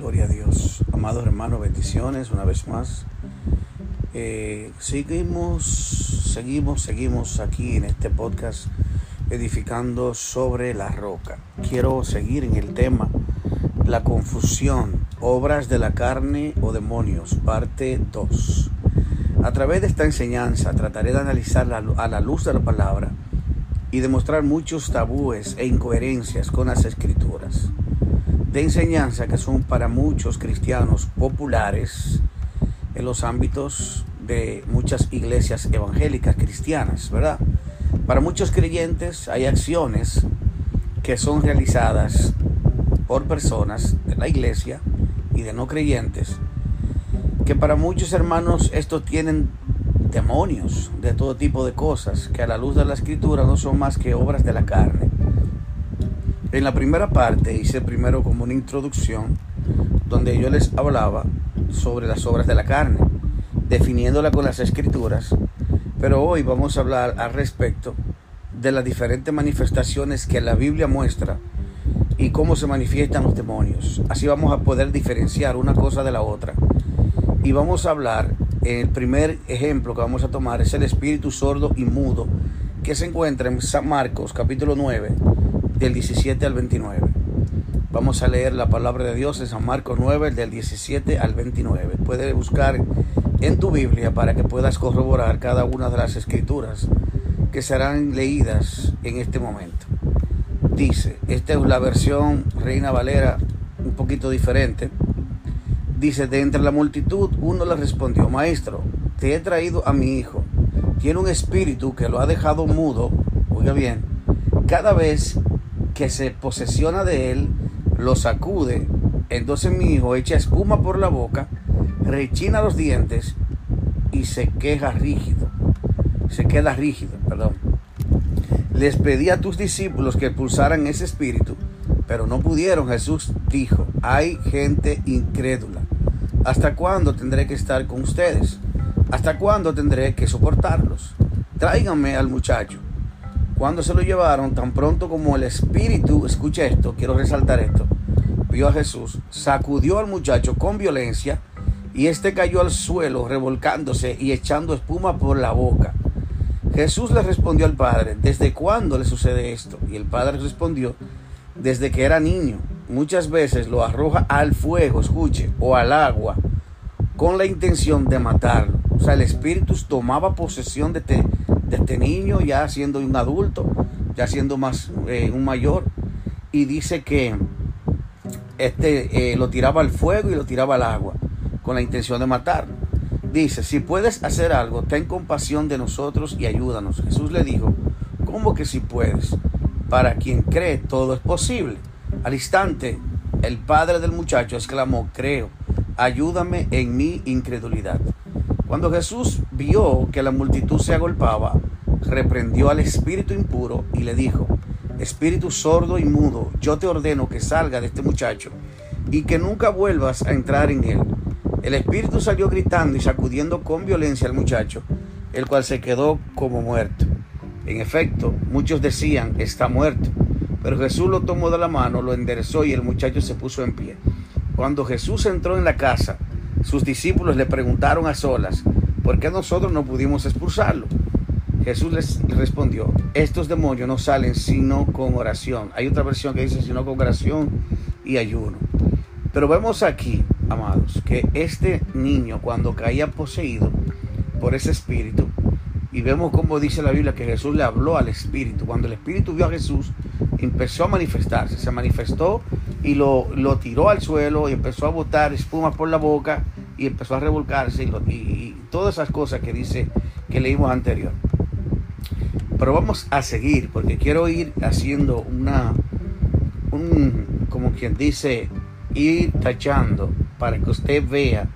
Gloria a Dios. Amados hermanos, bendiciones una vez más. Eh, seguimos, seguimos, seguimos aquí en este podcast edificando sobre la roca. Quiero seguir en el tema la confusión, obras de la carne o demonios, parte 2. A través de esta enseñanza trataré de analizarla a la luz de la palabra y demostrar muchos tabúes e incoherencias con las escrituras de enseñanza que son para muchos cristianos populares en los ámbitos de muchas iglesias evangélicas cristianas, ¿verdad? Para muchos creyentes hay acciones que son realizadas por personas de la iglesia y de no creyentes, que para muchos hermanos estos tienen demonios de todo tipo de cosas, que a la luz de la escritura no son más que obras de la carne. En la primera parte hice primero como una introducción donde yo les hablaba sobre las obras de la carne, definiéndola con las escrituras, pero hoy vamos a hablar al respecto de las diferentes manifestaciones que la Biblia muestra y cómo se manifiestan los demonios. Así vamos a poder diferenciar una cosa de la otra. Y vamos a hablar, el primer ejemplo que vamos a tomar es el espíritu sordo y mudo que se encuentra en San Marcos capítulo 9 del 17 al 29. Vamos a leer la palabra de Dios en San Marcos 9, del 17 al 29. Puedes buscar en tu Biblia para que puedas corroborar cada una de las escrituras que serán leídas en este momento. Dice, esta es la versión Reina Valera un poquito diferente. Dice, de entre la multitud uno le respondió, maestro, te he traído a mi hijo. Tiene un espíritu que lo ha dejado mudo, oiga bien, cada vez que se posesiona de él, lo sacude. Entonces mi hijo echa espuma por la boca, rechina los dientes y se queja rígido. Se queda rígido, perdón. Les pedí a tus discípulos que expulsaran ese espíritu, pero no pudieron. Jesús dijo, hay gente incrédula. ¿Hasta cuándo tendré que estar con ustedes? ¿Hasta cuándo tendré que soportarlos? Tráiganme al muchacho. Cuando se lo llevaron, tan pronto como el espíritu, escucha esto, quiero resaltar esto, vio a Jesús, sacudió al muchacho con violencia y éste cayó al suelo revolcándose y echando espuma por la boca. Jesús le respondió al padre, ¿desde cuándo le sucede esto? Y el padre respondió, desde que era niño. Muchas veces lo arroja al fuego, escuche, o al agua, con la intención de matarlo. O sea, el espíritu tomaba posesión de, te, este niño, ya siendo un adulto, ya siendo más eh, un mayor, y dice que este eh, lo tiraba al fuego y lo tiraba al agua, con la intención de matarlo. Dice, si puedes hacer algo, ten compasión de nosotros y ayúdanos. Jesús le dijo, ¿cómo que si puedes? Para quien cree, todo es posible. Al instante, el padre del muchacho exclamó, creo, ayúdame en mi incredulidad. Cuando Jesús vio que la multitud se agolpaba, reprendió al espíritu impuro y le dijo, Espíritu sordo y mudo, yo te ordeno que salga de este muchacho y que nunca vuelvas a entrar en él. El espíritu salió gritando y sacudiendo con violencia al muchacho, el cual se quedó como muerto. En efecto, muchos decían, está muerto, pero Jesús lo tomó de la mano, lo enderezó y el muchacho se puso en pie. Cuando Jesús entró en la casa, sus discípulos le preguntaron a solas, ¿por qué nosotros no pudimos expulsarlo? Jesús les respondió, estos demonios no salen sino con oración. Hay otra versión que dice sino con oración y ayuno. Pero vemos aquí, amados, que este niño cuando caía poseído por ese espíritu, y vemos como dice la Biblia que Jesús le habló al espíritu. Cuando el espíritu vio a Jesús, empezó a manifestarse, se manifestó y lo, lo tiró al suelo y empezó a botar espuma por la boca y empezó a revolcarse y, todas esas cosas que dice que leímos anterior. Pero vamos a seguir porque quiero ir haciendo una, un, como quien dice, ir tachando para que usted vea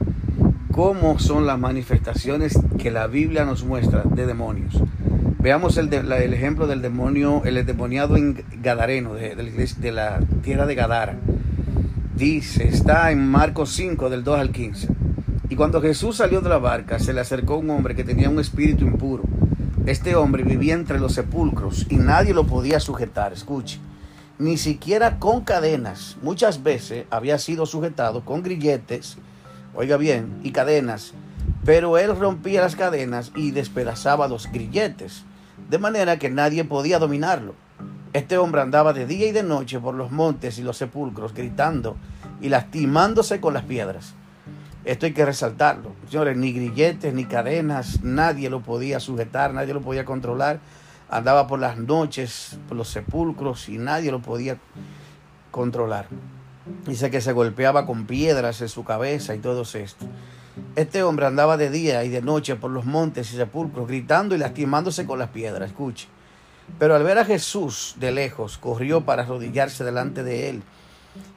cómo son las manifestaciones que la Biblia nos muestra de demonios. Veamos el, el ejemplo del demonio, el endemoniado en Gadareno, de, de, la tierra de Gadara. Dice, está en Marcos 5, del 2 al 15. Y cuando Jesús salió de la barca, se le acercó un hombre que tenía un espíritu impuro. Este hombre vivía entre los sepulcros y nadie lo podía sujetar, escuche. ni siquiera con cadenas. Muchas veces había sido sujetado con grilletes, oiga bien, y cadenas, pero él rompía las cadenas y despedazaba los grilletes, de manera que nadie podía dominarlo. Este hombre andaba de día y de noche por los montes y los sepulcros, gritando y lastimándose con las piedras. Esto hay que resaltarlo. Señores, ni grilletes, ni cadenas, nadie lo podía sujetar, nadie lo podía controlar. Andaba por las noches, por los sepulcros y nadie lo podía controlar. Dice que se golpeaba con piedras en su cabeza y todo esto. Este hombre andaba de día y de noche por los montes y sepulcros, gritando y lastimándose con las piedras. Escuche. Pero al ver a Jesús de lejos, corrió para arrodillarse delante de él.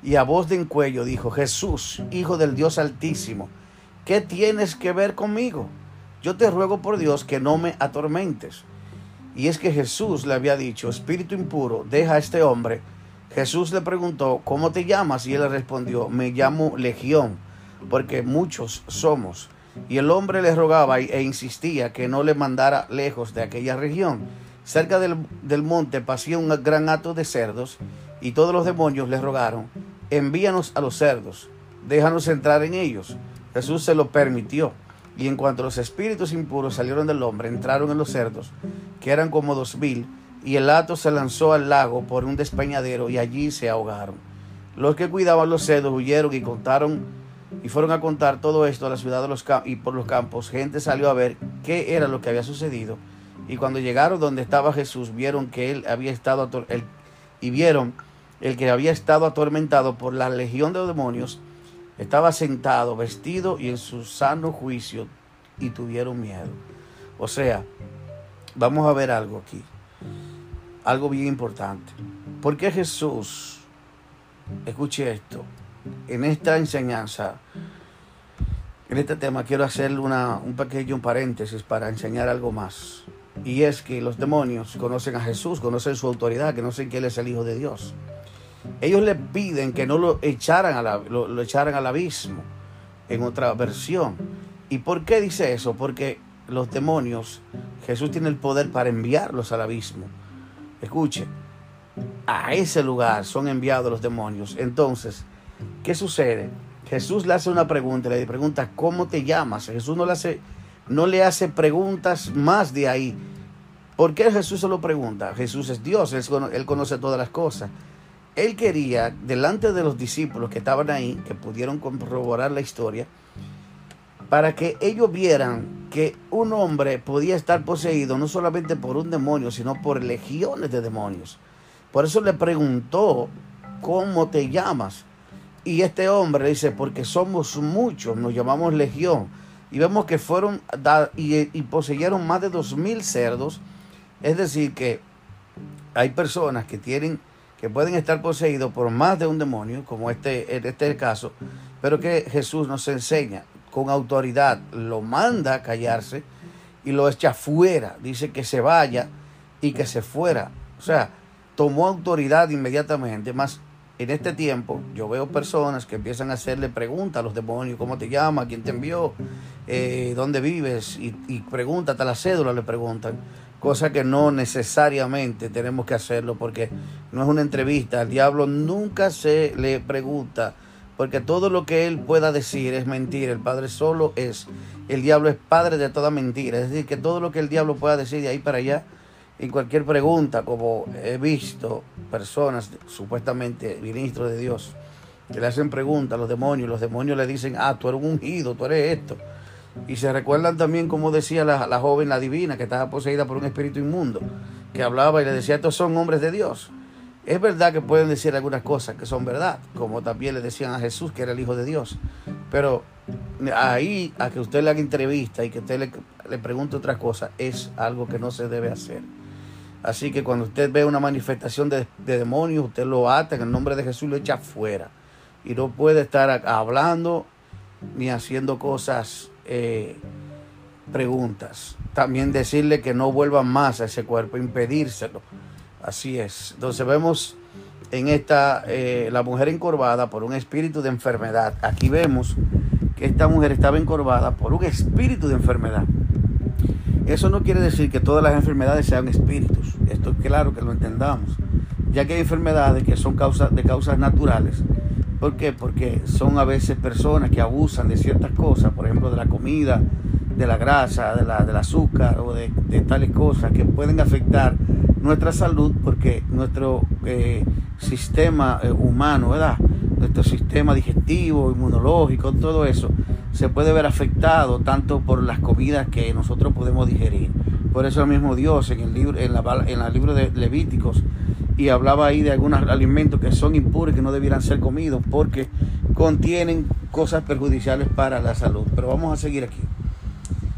Y a voz de encuello dijo, Jesús, Hijo del Dios Altísimo, ¿qué tienes que ver conmigo? Yo te ruego por Dios que no me atormentes. Y es que Jesús le había dicho, Espíritu impuro, deja a este hombre. Jesús le preguntó, ¿cómo te llamas? Y él le respondió, me llamo Legión, porque muchos somos. Y el hombre le rogaba e insistía que no le mandara lejos de aquella región Cerca del, monte pasía un gran hato de cerdos y todos los demonios le rogaron, envíanos a los cerdos, déjanos entrar en ellos. Jesús se lo permitió. Y en cuanto los espíritus impuros salieron del hombre, entraron en los cerdos, que eran como dos mil, y el hato se lanzó al lago por un despeñadero y allí se ahogaron. Los que cuidaban los cerdos huyeron y contaron y fueron a contar todo esto a la ciudad de los y por los campos. Gente salió a ver qué era lo que había sucedido y cuando llegaron donde estaba Jesús, vieron que él había estado y vieron el que había estado atormentado por la legión de demonios, estaba sentado, vestido y en su sano juicio, y tuvieron miedo. O sea, vamos a ver algo aquí, algo bien importante. ¿Por qué Jesús, escuche esto, en esta enseñanza, en este tema quiero hacer una, un pequeño paréntesis para enseñar algo más. Y es que los demonios conocen a Jesús, conocen su autoridad, que no sé que Él es el Hijo de Dios. Ellos le piden que no lo echaran, a lo, echaran al abismo, en otra versión. ¿Y por qué dice eso? Porque los demonios, Jesús tiene el poder para enviarlos al abismo. Escuche, a ese lugar son enviados los demonios. Entonces, ¿qué sucede? Jesús le hace una pregunta, le pregunta, ¿cómo te llamas? Jesús no le hace no le hace preguntas más de ahí. ¿Por qué Jesús se lo pregunta? Jesús es Dios, él conoce todas las cosas. Él quería, delante de los discípulos que estaban ahí, que pudieron corroborar la historia, para que ellos vieran que un hombre podía estar poseído no solamente por un demonio, sino por legiones de demonios. Por eso le preguntó, ¿cómo te llamas? Y este hombre dice, porque somos muchos, nos llamamos legión y vemos que fueron y, poseyeron más de dos mil cerdos. Es decir, que hay personas que tienen que pueden estar poseídos por más de un demonio, como este, este es el caso, pero que Jesús nos enseña con autoridad, lo manda a callarse y lo echa fuera, dice que se vaya y que se fuera. O sea, tomó autoridad inmediatamente, más en este tiempo yo veo personas que empiezan a hacerle preguntas a los demonios, ¿cómo te llamas? ¿Quién te envió? Eh, ¿Dónde vives? Y, y pregunta, hasta la cédula le preguntan. Cosa que no necesariamente tenemos que hacerlo porque no es una entrevista. Al diablo nunca se le pregunta porque todo lo que él pueda decir es mentira. El Padre solo es. El diablo es padre de toda mentira. Es decir, que todo lo que el diablo pueda decir de ahí para allá en cualquier pregunta, como he visto personas, supuestamente ministros de Dios, que le hacen preguntas a los demonios, los demonios le dicen, ah, tú eres un ungido, tú eres esto. Y se recuerdan también como decía la, la, joven, la divina, que estaba poseída por un espíritu inmundo, que hablaba y le decía, estos son hombres de Dios. Es verdad que pueden decir algunas cosas que son verdad, como también le decían a Jesús que era el Hijo de Dios. Pero ahí a que usted le haga entrevista y que usted le, pregunte otras cosas es algo que no se debe hacer. Así que cuando usted ve una manifestación de, demonios, usted lo ata en el nombre de Jesús y lo echa fuera. Y no puede estar hablando ni haciendo cosas, eh, preguntas. También decirle que no vuelva más a ese cuerpo, impedírselo. Así es. Entonces vemos en esta, eh, la mujer encorvada por un espíritu de enfermedad. Aquí vemos que esta mujer estaba encorvada por un espíritu de enfermedad. Eso no quiere decir que todas las enfermedades sean espíritus. Esto es claro que lo entendamos. ya que hay enfermedades que son causas de causas naturales. ¿Por qué? Porque son a veces personas que abusan de ciertas cosas, por ejemplo, de la comida, de la grasa, de la, del azúcar o de, tales cosas que pueden afectar nuestra salud porque nuestro eh, sistema eh, humano, ¿verdad? Nuestro sistema digestivo, inmunológico, todo eso se puede ver afectado tanto por las comidas que nosotros podemos digerir. Por eso el mismo Dios en el libro, en la, en el libro de Levíticos y hablaba ahí de algunos alimentos que son impuros que no debieran ser comidos porque contienen cosas perjudiciales para la salud. Pero vamos a seguir aquí.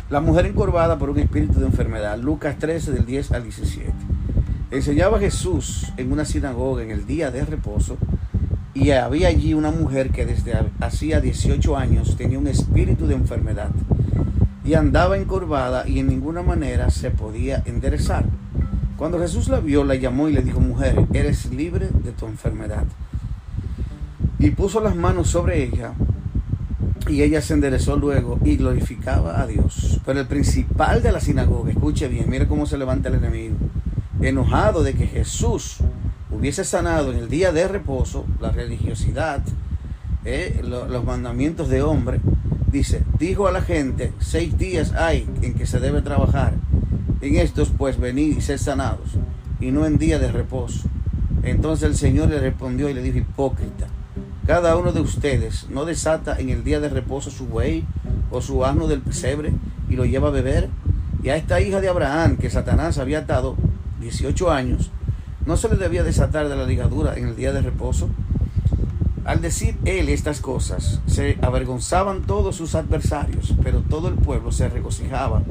La mujer encorvada por un espíritu de enfermedad. Lucas 13 del 10 al 17. Enseñaba Jesús en una sinagoga en el día de reposo y había allí una mujer que desde hacía 18 años tenía un espíritu de enfermedad y andaba encorvada y en ninguna manera se podía enderezar. Cuando Jesús la vio, la llamó y le dijo, mujer, eres libre de tu enfermedad. Y puso las manos sobre ella y ella se enderezó luego y glorificaba a Dios. Pero el principal de la sinagoga, escuche bien, mire cómo se levanta el enemigo, enojado de que Jesús hubiese sanado en el día de reposo, la religiosidad, eh, los mandamientos de hombre, dice, dijo a la gente, seis días hay en que se debe trabajar, en estos pues venid y sed sanados, y no en día de reposo. Entonces el Señor le respondió y le dijo, hipócrita, cada uno de ustedes no desata en el día de reposo su buey o su asno del pesebre y lo lleva a beber. Y a esta hija de Abraham que Satanás había atado 18 años, ¿no se le debía desatar de la ligadura en el día de reposo? Al decir él estas cosas, se avergonzaban todos sus adversarios, pero todo el pueblo se regocijaba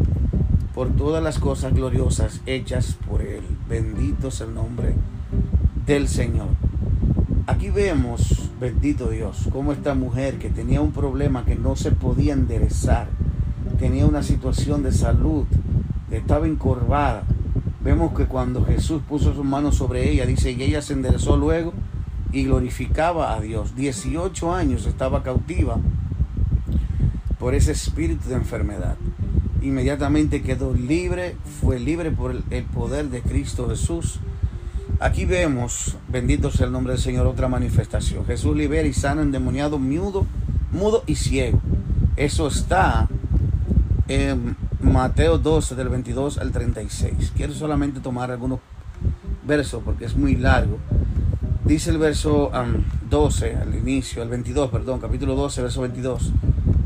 por todas las cosas gloriosas hechas por él. Bendito es el nombre del Señor. Aquí vemos, bendito Dios, cómo esta mujer que tenía un problema que no se podía enderezar, tenía una situación de salud, estaba encorvada. Vemos que cuando Jesús puso sus manos sobre ella, dice, y ella se enderezó luego y glorificaba a Dios. 18 años estaba cautiva por ese espíritu de enfermedad. Inmediatamente quedó libre, fue libre por el poder de Cristo Jesús Aquí vemos, bendito sea el nombre del Señor, otra manifestación. Jesús libera y sana endemoniado, mudo, mudo y ciego. Eso está en Mateo 12, del 22 al 36. Quiero solamente tomar algunos versos porque es muy largo. Dice el verso 12 al inicio, el 22, perdón, capítulo 12, verso 22.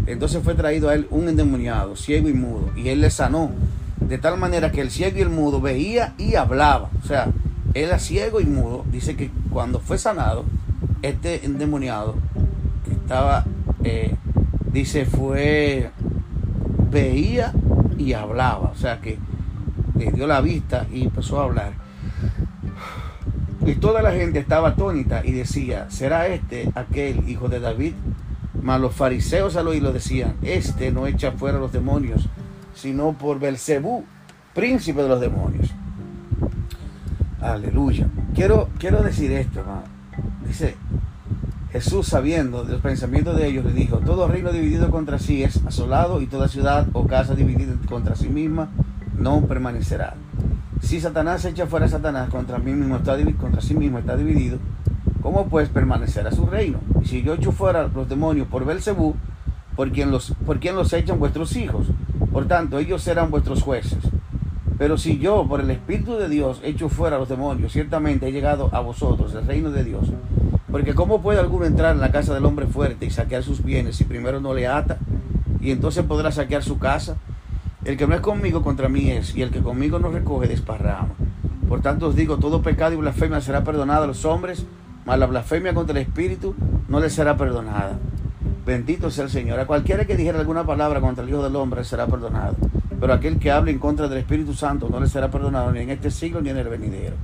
Entonces fue traído a él un endemoniado, ciego y mudo, y él le sanó, de tal manera que el ciego y el mudo veía y hablaba. O sea, era ciego y mudo, dice que cuando fue sanado, este endemoniado que estaba, eh, dice, fue, veía y hablaba, o sea que le dio la vista y empezó a hablar. Y toda la gente estaba atónita y decía, ¿será este aquel hijo de David? Mas los fariseos al oírlo decían, este no echa fuera los demonios, sino por Belcebú, príncipe de los demonios. Aleluya. Quiero, quiero decir esto, hermano. Dice, Jesús sabiendo de los pensamientos de ellos le dijo, todo reino dividido contra sí es asolado y toda ciudad o casa dividida contra sí misma no permanecerá. Si Satanás echa fuera a Satanás contra, mí mismo está, contra sí mismo está dividido, ¿cómo pues permanecerá su reino? Y si yo echo fuera los demonios por Belcebú, ¿por quién los, por quién los echan vuestros hijos? Por tanto, ellos serán vuestros jueces. Pero si yo, por el Espíritu de Dios, echo fuera a los demonios, ciertamente he llegado a vosotros, el reino de Dios. Porque ¿cómo puede alguno entrar en la casa del hombre fuerte y saquear sus bienes si primero no le ata? Y entonces podrá saquear su casa. El que no es conmigo contra mí es, y el que conmigo no recoge desparrama. Por tanto os digo, todo pecado y blasfemia será perdonado a los hombres, mas la blasfemia contra el Espíritu no les será perdonada. Bendito sea el Señor. A cualquiera que dijera alguna palabra contra el Hijo del Hombre será perdonado pero aquel que hable en contra del Espíritu Santo no le será perdonado ni en este siglo ni en el venidero.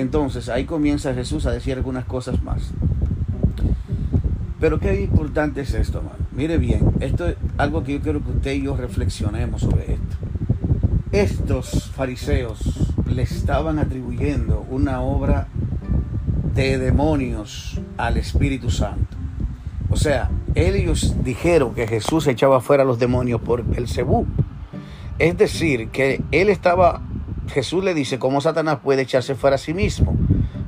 Entonces ahí comienza Jesús a decir algunas cosas más. Pero qué importante es esto. Mire bien, esto es algo que yo quiero que usted y yo reflexionemos sobre esto. Estos fariseos le estaban atribuyendo una obra de demonios al Espíritu Santo. O sea, ellos dijeron que Jesús echaba fuera a los demonios por el Cebú. Es decir, que él estaba, Jesús le dice cómo Satanás puede echarse fuera a sí mismo.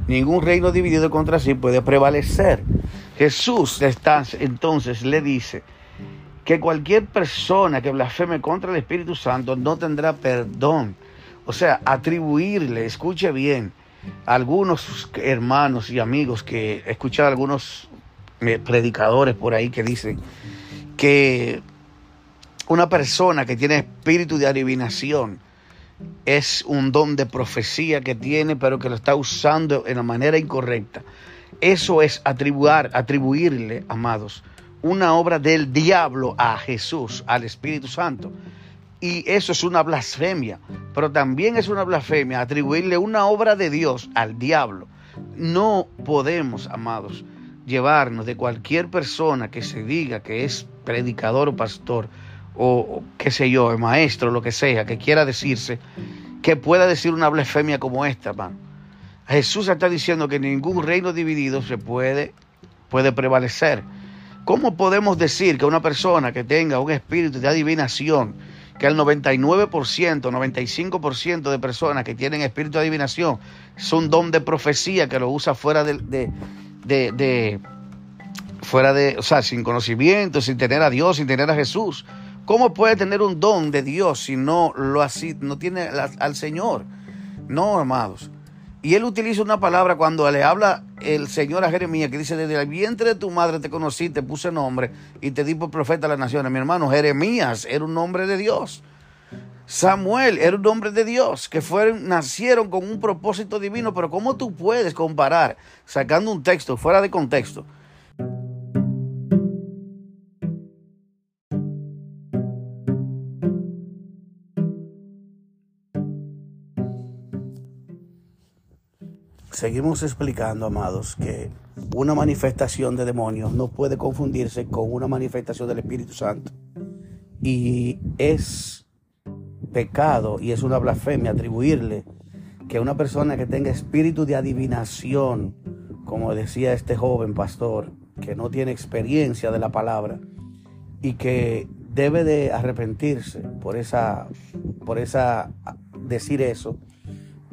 Ningún reino dividido contra sí puede prevalecer. Jesús está, entonces le dice que cualquier persona que blasfeme contra el Espíritu Santo no tendrá perdón. O sea, atribuirle, escuche bien, a algunos hermanos y amigos que he escuchado algunos eh, predicadores por ahí que dicen que una persona que tiene espíritu de adivinación es un don de profecía que tiene, pero que lo está usando en la manera incorrecta. Eso es atribuir, atribuirle, amados, una obra del diablo a Jesús, al Espíritu Santo. Y eso es una blasfemia, pero también es una blasfemia atribuirle una obra de Dios al diablo. No podemos, amados, llevarnos de cualquier persona que se diga que es predicador o pastor o, qué sé yo, maestro, lo que sea, que quiera decirse, que pueda decir una blasfemia como esta, man. Jesús está diciendo que ningún reino dividido se puede, puede prevalecer. ¿Cómo podemos decir que una persona que tenga un espíritu de adivinación, que el 99%, 95% de personas que tienen espíritu de adivinación es un don de profecía que lo usa fuera de, de, fuera de, o sea, sin conocimiento, sin tener a Dios, sin tener a Jesús. ¿Cómo puede tener un don de Dios si no lo así, no tiene al Señor? No, amados. Y él utiliza una palabra cuando le habla el Señor a Jeremías, que dice, desde el vientre de tu madre te conocí, te puse nombre y te di por profeta a las naciones. Mi hermano, Jeremías era un nombre de Dios. Samuel era un hombre de Dios, que fueron, nacieron con un propósito divino, pero ¿cómo tú puedes comparar, sacando un texto fuera de contexto, Seguimos explicando, amados, que una manifestación de demonios no puede confundirse con una manifestación del Espíritu Santo. Y es pecado y es una blasfemia atribuirle que una persona que tenga espíritu de adivinación, como decía este joven pastor, que no tiene experiencia de la palabra y que debe de arrepentirse por esa por esa decir eso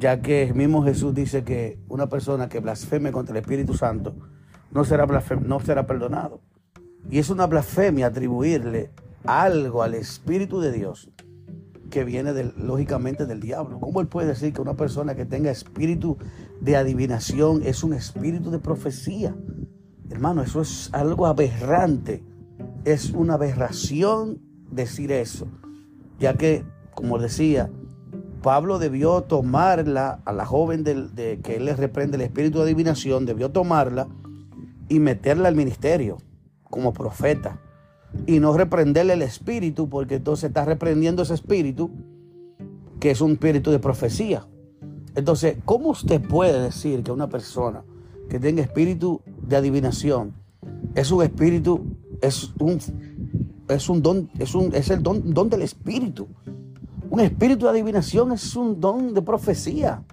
ya que el mismo Jesús dice que una persona que blasfeme contra el Espíritu Santo no será, no será perdonado. Y es una blasfemia atribuirle algo al Espíritu de Dios que viene lógicamente del diablo. ¿Cómo él puede decir que una persona que tenga espíritu de adivinación es un espíritu de profecía? Hermano, eso es algo aberrante. Es una aberración decir eso, ya que, como decía, Pablo debió tomarla, a la joven de, que él le reprende el espíritu de adivinación, debió tomarla y meterla al ministerio como profeta. Y no reprenderle el espíritu, porque entonces está reprendiendo ese espíritu, que es un espíritu de profecía. Entonces, ¿cómo usted puede decir que una persona que tenga espíritu de adivinación es un espíritu, es un, es un don, es, un, es el don, don del espíritu? Un espíritu de adivinación es un don de profecía.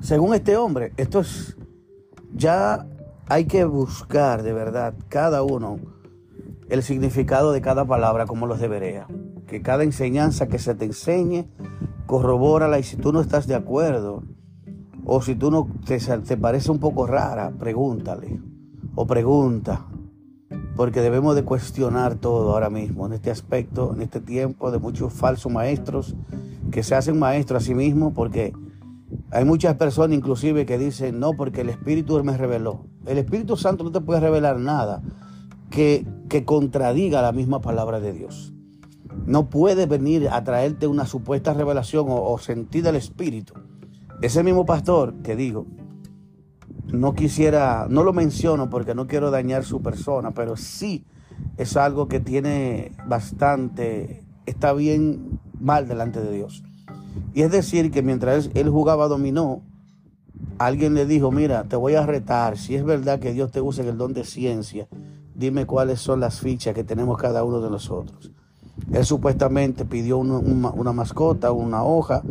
Según este hombre, esto es, ya hay que buscar de verdad cada uno el significado de cada palabra como los debería. Que cada enseñanza que se te enseñe, corrobórala y si tú no estás de acuerdo o si tú no te, te parece un poco rara, pregúntale o pregunta porque debemos de cuestionar todo ahora mismo, en este aspecto, en este tiempo de muchos falsos maestros que se hacen maestros a sí mismos, porque hay muchas personas inclusive que dicen, no, porque el Espíritu me reveló. El Espíritu Santo no te puede revelar nada que, que contradiga la misma palabra de Dios. No puede venir a traerte una supuesta revelación o, sentir del Espíritu. Ese mismo pastor que digo, no quisiera, no lo menciono porque no quiero dañar su persona, pero sí es algo que tiene bastante, está bien mal delante de Dios. Y es decir, que mientras él jugaba dominó, alguien le dijo, mira, te voy a retar, si es verdad que Dios te usa en el don de ciencia, dime cuáles son las fichas que tenemos cada uno de nosotros. Él supuestamente pidió una mascota, una hoja,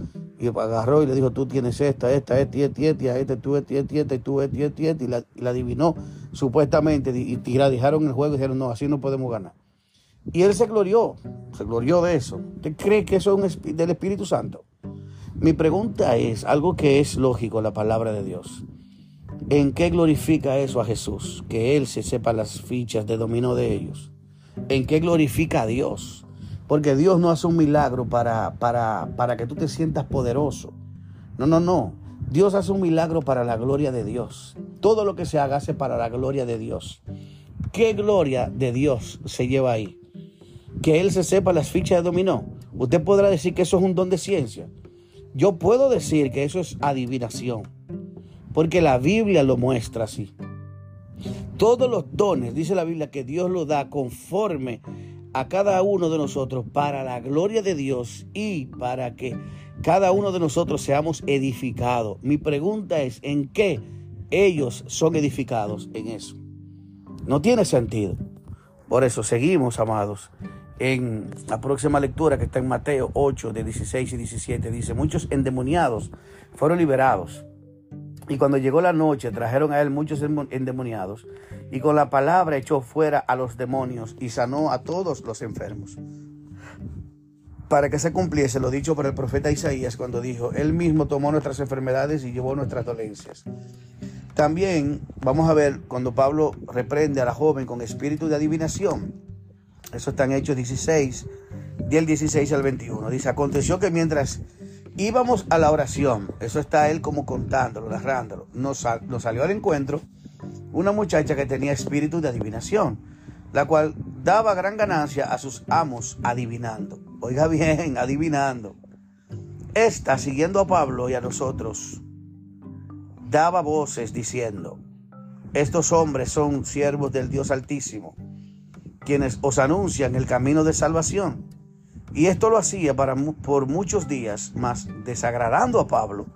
y agarró y le dijo, tú tienes esta, esta, esta, esta, esta, esta, tú, esta, esta, esta, tú, esta, esta, esta, y la, y la adivinó supuestamente, y, y la dejaron el juego y dijeron, no, así no podemos ganar. Y él se glorió, se glorió de eso. ¿Usted cree que eso es del Espíritu Santo? Mi pregunta es algo que es lógico, la palabra de Dios. ¿En qué glorifica eso a Jesús? Que Él se sepa las fichas de dominio de ellos. ¿En qué glorifica a Dios? Porque Dios no hace un milagro para, para, para que tú te sientas poderoso. No, no, no. Dios hace un milagro para la gloria de Dios. Todo lo que se haga hace para la gloria de Dios. ¿Qué gloria de Dios se lleva ahí? Que Él se sepa las fichas de dominó. Usted podrá decir que eso es un don de ciencia. Yo puedo decir que eso es adivinación. Porque la Biblia lo muestra así. Todos los dones, dice la Biblia, que Dios lo da conforme a cada uno de nosotros para la gloria de Dios y para que cada uno de nosotros seamos edificados. Mi pregunta es, ¿en qué ellos son edificados en eso? No tiene sentido. Por eso seguimos, amados, en la próxima lectura que está en Mateo 8, de 16 y 17. Dice, muchos endemoniados fueron liberados. Y cuando llegó la noche, trajeron a él muchos endemoniados. Y con la palabra echó fuera a los demonios y sanó a todos los enfermos para que se cumpliese lo dicho por el profeta Isaías cuando dijo, Él mismo tomó nuestras enfermedades y llevó nuestras dolencias. También vamos a ver cuando Pablo reprende a la joven con espíritu de adivinación. Eso está en Hechos 16, del 16 al 21. Dice, aconteció que mientras íbamos a la oración, eso está él como contándolo, narrándolo, nos, nos salió al encuentro una muchacha que tenía espíritu de adivinación, la cual daba gran ganancia a sus amos adivinando. Oiga bien, adivinando. Esta, siguiendo a Pablo y a nosotros, daba voces diciendo, estos hombres son siervos del Dios Altísimo, quienes os anuncian el camino de salvación. Y esto lo hacía para, por muchos días, mas desagradando a Pablo,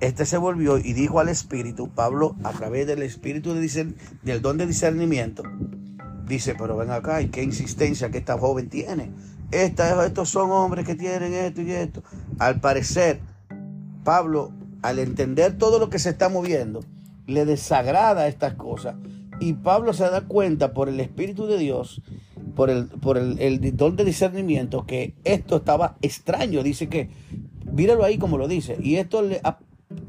este se volvió y dijo al Espíritu, Pablo, a través del Espíritu de, del don de discernimiento, dice, pero ven acá, y qué insistencia que esta joven tiene. estos son hombres que tienen esto y esto. Al parecer, Pablo, al entender todo lo que se está moviendo, le desagrada estas cosas. Y Pablo se da cuenta por el Espíritu de Dios, por el, por el, don de discernimiento, que esto estaba extraño. Dice que, míralo ahí como lo dice. Y esto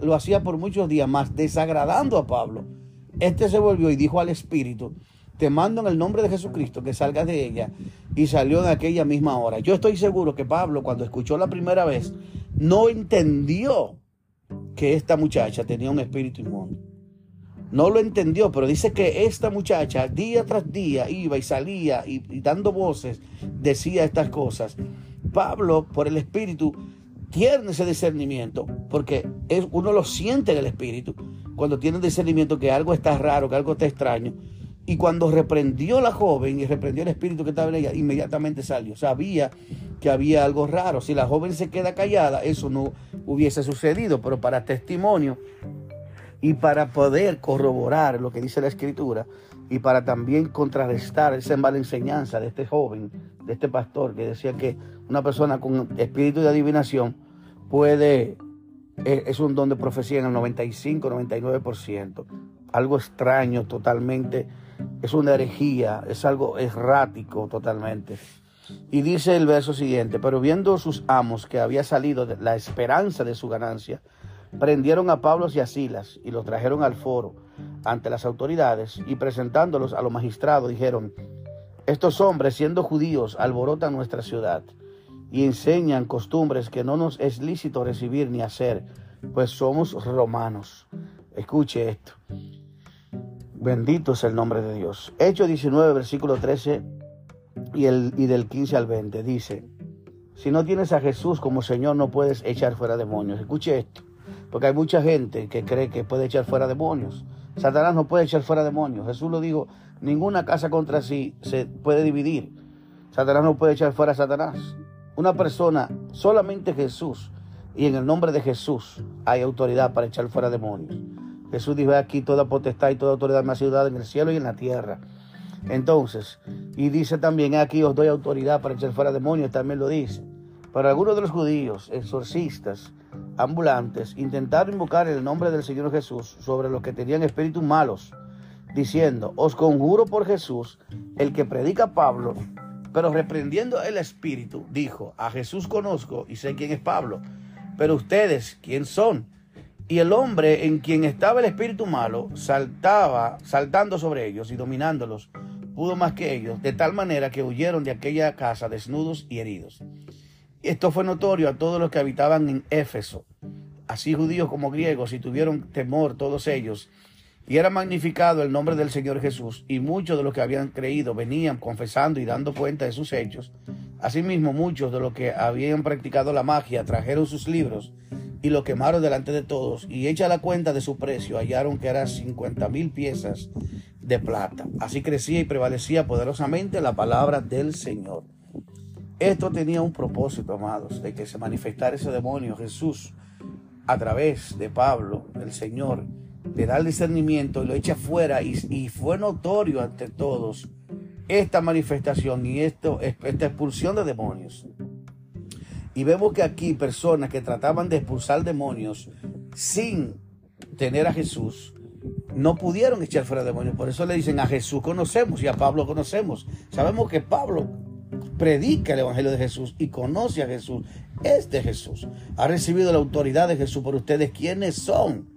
lo hacía por muchos días más, desagradando a Pablo. Este se volvió y dijo al Espíritu, te mando en el nombre de Jesucristo que salgas de ella. Y salió en aquella misma hora. Yo estoy seguro que Pablo, cuando escuchó la primera vez, no entendió que esta muchacha tenía un espíritu inmundo. No lo entendió, pero dice que esta muchacha día tras día iba y salía y, dando voces decía estas cosas. Pablo, por el espíritu, tiene ese discernimiento, porque es, uno lo siente en el espíritu, cuando tiene discernimiento que algo está raro, que algo está extraño. Y cuando reprendió la joven y reprendió el espíritu que estaba en ella, inmediatamente salió. Sabía que había algo raro. Si la joven se queda callada, eso no hubiese sucedido. Pero para testimonio y para poder corroborar lo que dice la escritura y para también contrarrestar esa mala enseñanza de este joven, de este pastor, que decía que una persona con espíritu de adivinación puede, eh, es un don de profecía en el 95, 99%. Algo extraño totalmente es una herejía, es algo errático totalmente. Y dice el verso siguiente, pero viendo sus amos que había salido de la esperanza de su ganancia, prendieron a Pablo y a Silas y los trajeron al foro ante las autoridades y presentándolos a los magistrados dijeron, estos hombres siendo judíos alborotan nuestra ciudad y enseñan costumbres que no nos es lícito recibir ni hacer, pues somos romanos. Escuche esto. Bendito es el nombre de Dios. Hechos 19, versículo 13 y, el, y del 15 al 20 dice, si no tienes a Jesús como Señor no puedes echar fuera demonios. Escuche esto, porque hay mucha gente que cree que puede echar fuera demonios. Satanás no puede echar fuera demonios. Jesús lo dijo, ninguna casa contra sí se puede dividir. Satanás no puede echar fuera a Satanás. Una persona, solamente Jesús, y en el nombre de Jesús hay autoridad para echar fuera demonios. Jesús dijo aquí toda potestad y toda autoridad me ha sido dada en el cielo y en la tierra. Entonces, y dice también aquí os doy autoridad para echar fuera demonios, también lo dice. Para algunos de los judíos, exorcistas, ambulantes, intentaron invocar el nombre del Señor Jesús sobre los que tenían espíritus malos, diciendo, os conjuro por Jesús, el que predica Pablo, pero reprendiendo el espíritu, dijo, a Jesús conozco y sé quién es Pablo, pero ustedes, ¿quién son? Y el hombre en quien estaba el espíritu malo saltaba, saltando sobre ellos y dominándolos, pudo más que ellos, de tal manera que huyeron de aquella casa desnudos y heridos. Esto fue notorio a todos los que habitaban en Éfeso, así judíos como griegos, y tuvieron temor todos ellos. Y era magnificado el nombre del Señor Jesús, y muchos de los que habían creído venían confesando y dando cuenta de sus hechos. Asimismo, muchos de los que habían practicado la magia trajeron sus libros y lo quemaron delante de todos, y hecha la cuenta de su precio, hallaron que eran cincuenta mil piezas de plata. Así crecía y prevalecía poderosamente la palabra del Señor. Esto tenía un propósito, amados, de que se manifestara ese demonio. Jesús, a través de Pablo, el Señor, le da el discernimiento y lo echa fuera y, fue notorio ante todos esta manifestación y esto, esta expulsión de demonios. Y vemos que aquí personas que trataban de expulsar demonios sin tener a Jesús, no pudieron echar fuera demonios. Por eso le dicen a Jesús conocemos y a Pablo conocemos. Sabemos que Pablo predica el Evangelio de Jesús y conoce a Jesús. Es de Jesús. Ha recibido la autoridad de Jesús por ustedes. ¿Quiénes son?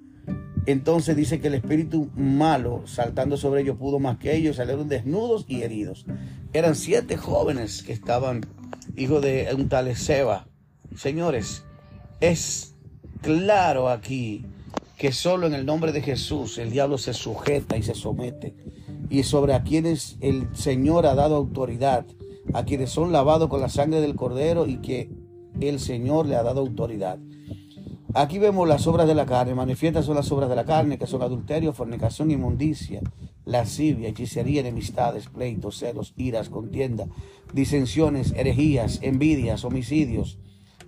Entonces dice que el espíritu malo, saltando sobre ellos, pudo más que ellos, salieron desnudos y heridos. Eran siete jóvenes que estaban hijo de un tal Seba. Señores, es claro aquí que solo en el nombre de Jesús el diablo se sujeta y se somete. Y sobre a quienes el Señor ha dado autoridad, a quienes son lavados con la sangre del cordero y que el Señor le ha dado autoridad. Aquí vemos las obras de la carne, manifiestas son las obras de la carne, que son adulterio, fornicación, inmundicia, lascivia, hechicería, enemistades, pleitos, celos, iras, contienda, disensiones, herejías, envidias, homicidios,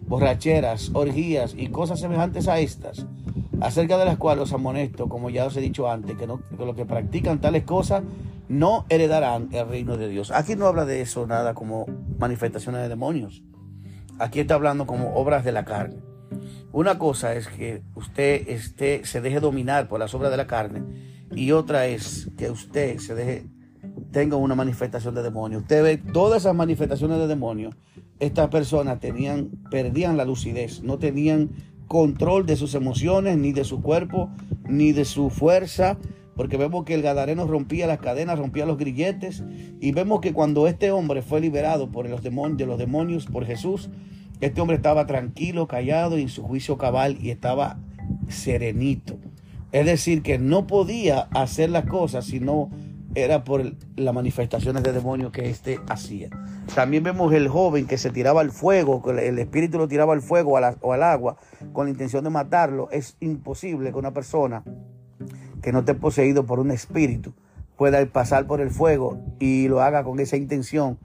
borracheras, orgías y cosas semejantes a estas, acerca de las cuales os amonesto, como ya os he dicho antes, que, no, los que practican tales cosas no heredarán el reino de Dios. Aquí no habla de eso nada como manifestaciones de demonios. Aquí está hablando como obras de la carne. Una cosa es que usted esté, se deje dominar por las obras de la carne y otra es que usted se deje, tenga una manifestación de demonio. Usted ve todas esas manifestaciones de demonio, estas personas tenían, perdían la lucidez, no tenían control de sus emociones, ni de su cuerpo, ni de su fuerza, porque vemos que el Gadareno rompía las cadenas, rompía los grilletes, y vemos que cuando este hombre fue liberado por los demonios, de los demonios por Jesús, este hombre estaba tranquilo, callado en su juicio cabal y estaba serenito. Es decir, que no podía hacer las cosas si no era por las manifestaciones de demonios que éste hacía. También vemos el joven que se tiraba al fuego, que el espíritu lo tiraba al fuego o al agua con la intención de matarlo. Es imposible que una persona que no esté poseído por un espíritu pueda pasar por el fuego y lo haga con esa intención.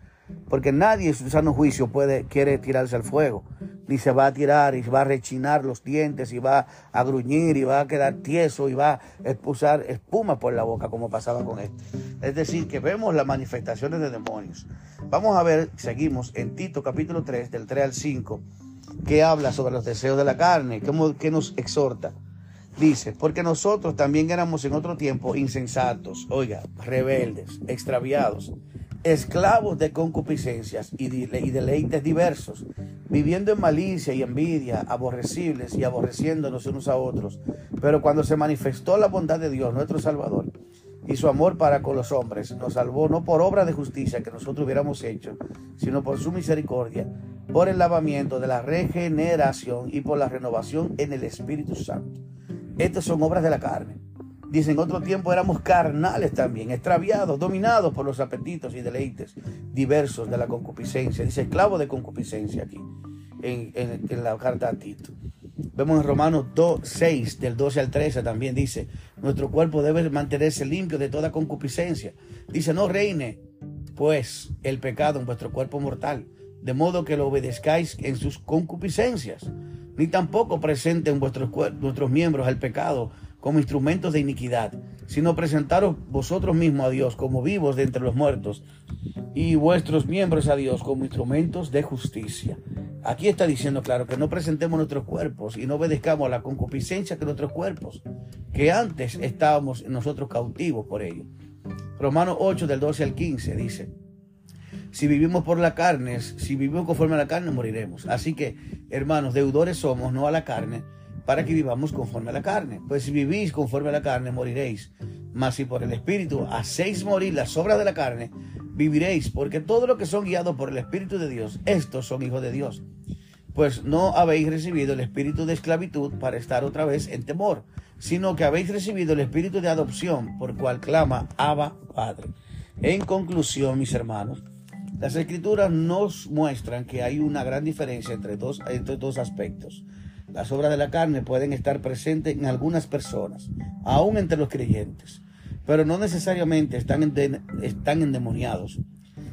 Porque nadie en su sano juicio puede, quiere tirarse al fuego ni se va a tirar y va a rechinar los dientes y va a gruñir y va a quedar tieso y va a expulsar espuma por la boca como pasaba con este. Es decir, que vemos las manifestaciones de demonios. Vamos a ver, seguimos en Tito capítulo 3, del 3 al 5, que habla sobre los deseos de la carne, que nos exhorta. Dice, porque nosotros también éramos en otro tiempo insensatos, oiga, rebeldes, extraviados esclavos de concupiscencias y, deleites diversos, viviendo en malicia y envidia, aborrecibles y aborreciéndonos unos a otros. Pero cuando se manifestó la bondad de Dios, nuestro Salvador, y su amor para con los hombres, nos salvó no por obra de justicia que nosotros hubiéramos hecho, sino por su misericordia, por el lavamiento de la regeneración y por la renovación en el Espíritu Santo. Estas son obras de la carne Dice, en otro tiempo éramos carnales también, extraviados, dominados por los apetitos y deleites diversos de la concupiscencia. Dice, esclavo de concupiscencia aquí, en, la carta a Tito. Vemos en Romanos 2, 6, del 12 al 13 también dice, nuestro cuerpo debe mantenerse limpio de toda concupiscencia. Dice, no reine pues el pecado en vuestro cuerpo mortal, de modo que lo obedezcáis en sus concupiscencias, ni tampoco presenten vuestros, vuestros miembros al pecado como instrumentos de iniquidad, sino presentaros vosotros mismos a Dios como vivos de entre los muertos y vuestros miembros a Dios como instrumentos de justicia. Aquí está diciendo claro que no presentemos nuestros cuerpos y no obedezcamos a la concupiscencia que nuestros cuerpos, que antes estábamos nosotros cautivos por ello. Romanos 8 del 12 al 15 dice, si vivimos por la carne, si vivimos conforme a la carne, moriremos. Así que, hermanos, deudores somos, no a la carne, para que vivamos conforme a la carne. Pues si vivís conforme a la carne, moriréis. Mas si por el Espíritu hacéis morir las obras de la carne, viviréis, porque todo lo que son guiados por el Espíritu de Dios, estos son hijos de Dios. Pues no habéis recibido el espíritu de esclavitud para estar otra vez en temor, sino que habéis recibido el espíritu de adopción, por cual clama Abba Padre. En conclusión, mis hermanos, las escrituras nos muestran que hay una gran diferencia entre dos, entre dos aspectos. Las obras de la carne pueden estar presentes en algunas personas, aún entre los creyentes, pero no necesariamente están, están endemoniados,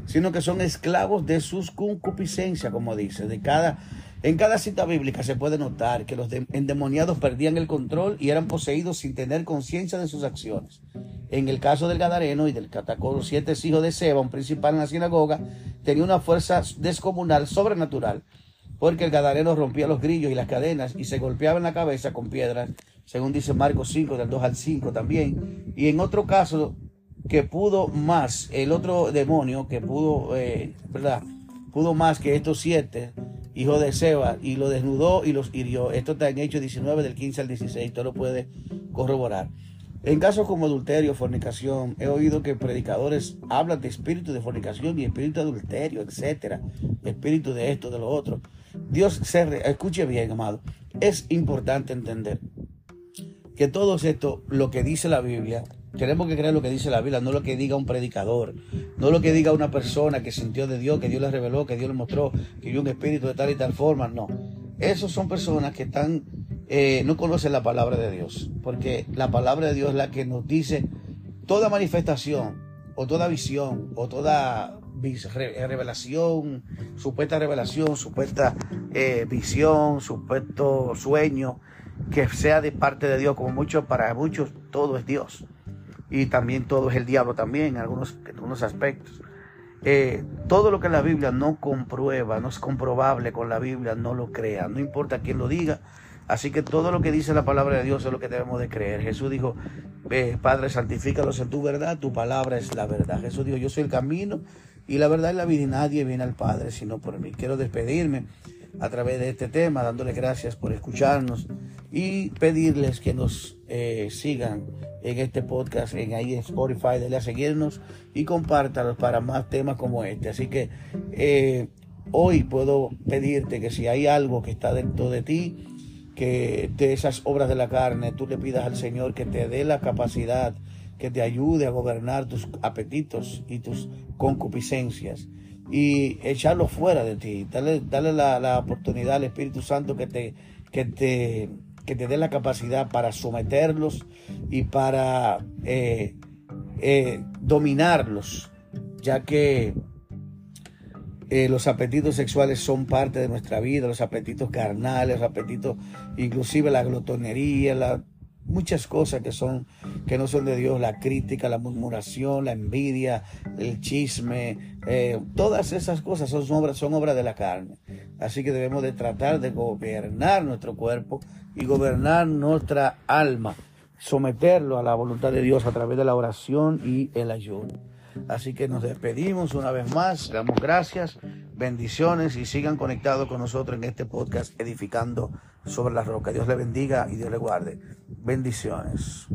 sino que son esclavos de sus concupiscencias, como dice. De cada, en cada cita bíblica se puede notar que los endemoniados perdían el control y eran poseídos sin tener conciencia de sus acciones. En el caso del Gadareno y del catacol, los siete hijos de Seba, un principal en la sinagoga, tenía una fuerza descomunal, sobrenatural, porque el Gadareno rompía los grillos y las cadenas y se golpeaba en la cabeza con piedras, según dice Marcos 5, del 2 al 5 también. Y en otro caso, que pudo más, el otro demonio que pudo, eh, ¿verdad? Pudo más que estos siete hijos de Seba y lo desnudó y los hirió. Esto está en Hechos 19 del 15 al 16, todo lo puede corroborar. En casos como adulterio, fornicación, he oído que predicadores hablan de espíritu de fornicación y espíritu de adulterio, etcétera, espíritu de esto, de lo otro. Dios se escuche bien, amado. Es importante entender que todo esto, lo que dice la Biblia, tenemos que creer lo que dice la Biblia, no lo que diga un predicador, no lo que diga una persona que sintió de Dios, que Dios le reveló, que Dios le mostró, que vio un espíritu de tal y tal forma, no. Esos son personas que están, eh, no conocen la palabra de Dios, porque la palabra de Dios es la que nos dice toda manifestación, o toda visión, o toda revelación, supuesta revelación, supuesta eh, visión, supuesto sueño, que sea de parte de Dios, como muchos, para muchos, todo es Dios. Y también todo es el diablo también, en algunos, en algunos aspectos. Eh, todo lo que la Biblia no comprueba, no es comprobable con la Biblia, no lo crea, no importa quién lo diga. Así que todo lo que dice la palabra de Dios es lo que debemos de creer. Jesús dijo, Padre, santifícalos en tu verdad, tu palabra es la verdad. Jesús dijo, yo soy el camino y la verdad es la vida y nadie viene al Padre sino por mí. Quiero despedirme a través de este tema, dándoles gracias por escucharnos y pedirles que nos eh, sigan en este podcast, en ahí en Spotify, denle a seguirnos y compártalos para más temas como este. Así que eh, hoy puedo pedirte que si hay algo que está dentro de ti, que de esas obras de la carne, tú le pidas al Señor que te dé la capacidad, que te ayude a gobernar tus apetitos y tus concupiscencias y echarlo fuera de ti. Dale, la, la, oportunidad al Espíritu Santo que te, que te que te dé la capacidad para someterlos y para eh, eh, dominarlos, ya que eh, los apetitos sexuales son parte de nuestra vida, los apetitos carnales, los apetitos, inclusive la glotonería, la, muchas cosas que son que no son de Dios, la crítica, la murmuración, la envidia, el chisme, eh, todas esas cosas son obras, son obras de la carne. Así que debemos de tratar de gobernar nuestro cuerpo y gobernar nuestra alma, someterlo a la voluntad de Dios a través de la oración y el ayuno. Así que nos despedimos una vez más, damos gracias, bendiciones y sigan conectados con nosotros en este podcast edificando sobre la roca. Dios le bendiga y Dios le guarde. Bendiciones.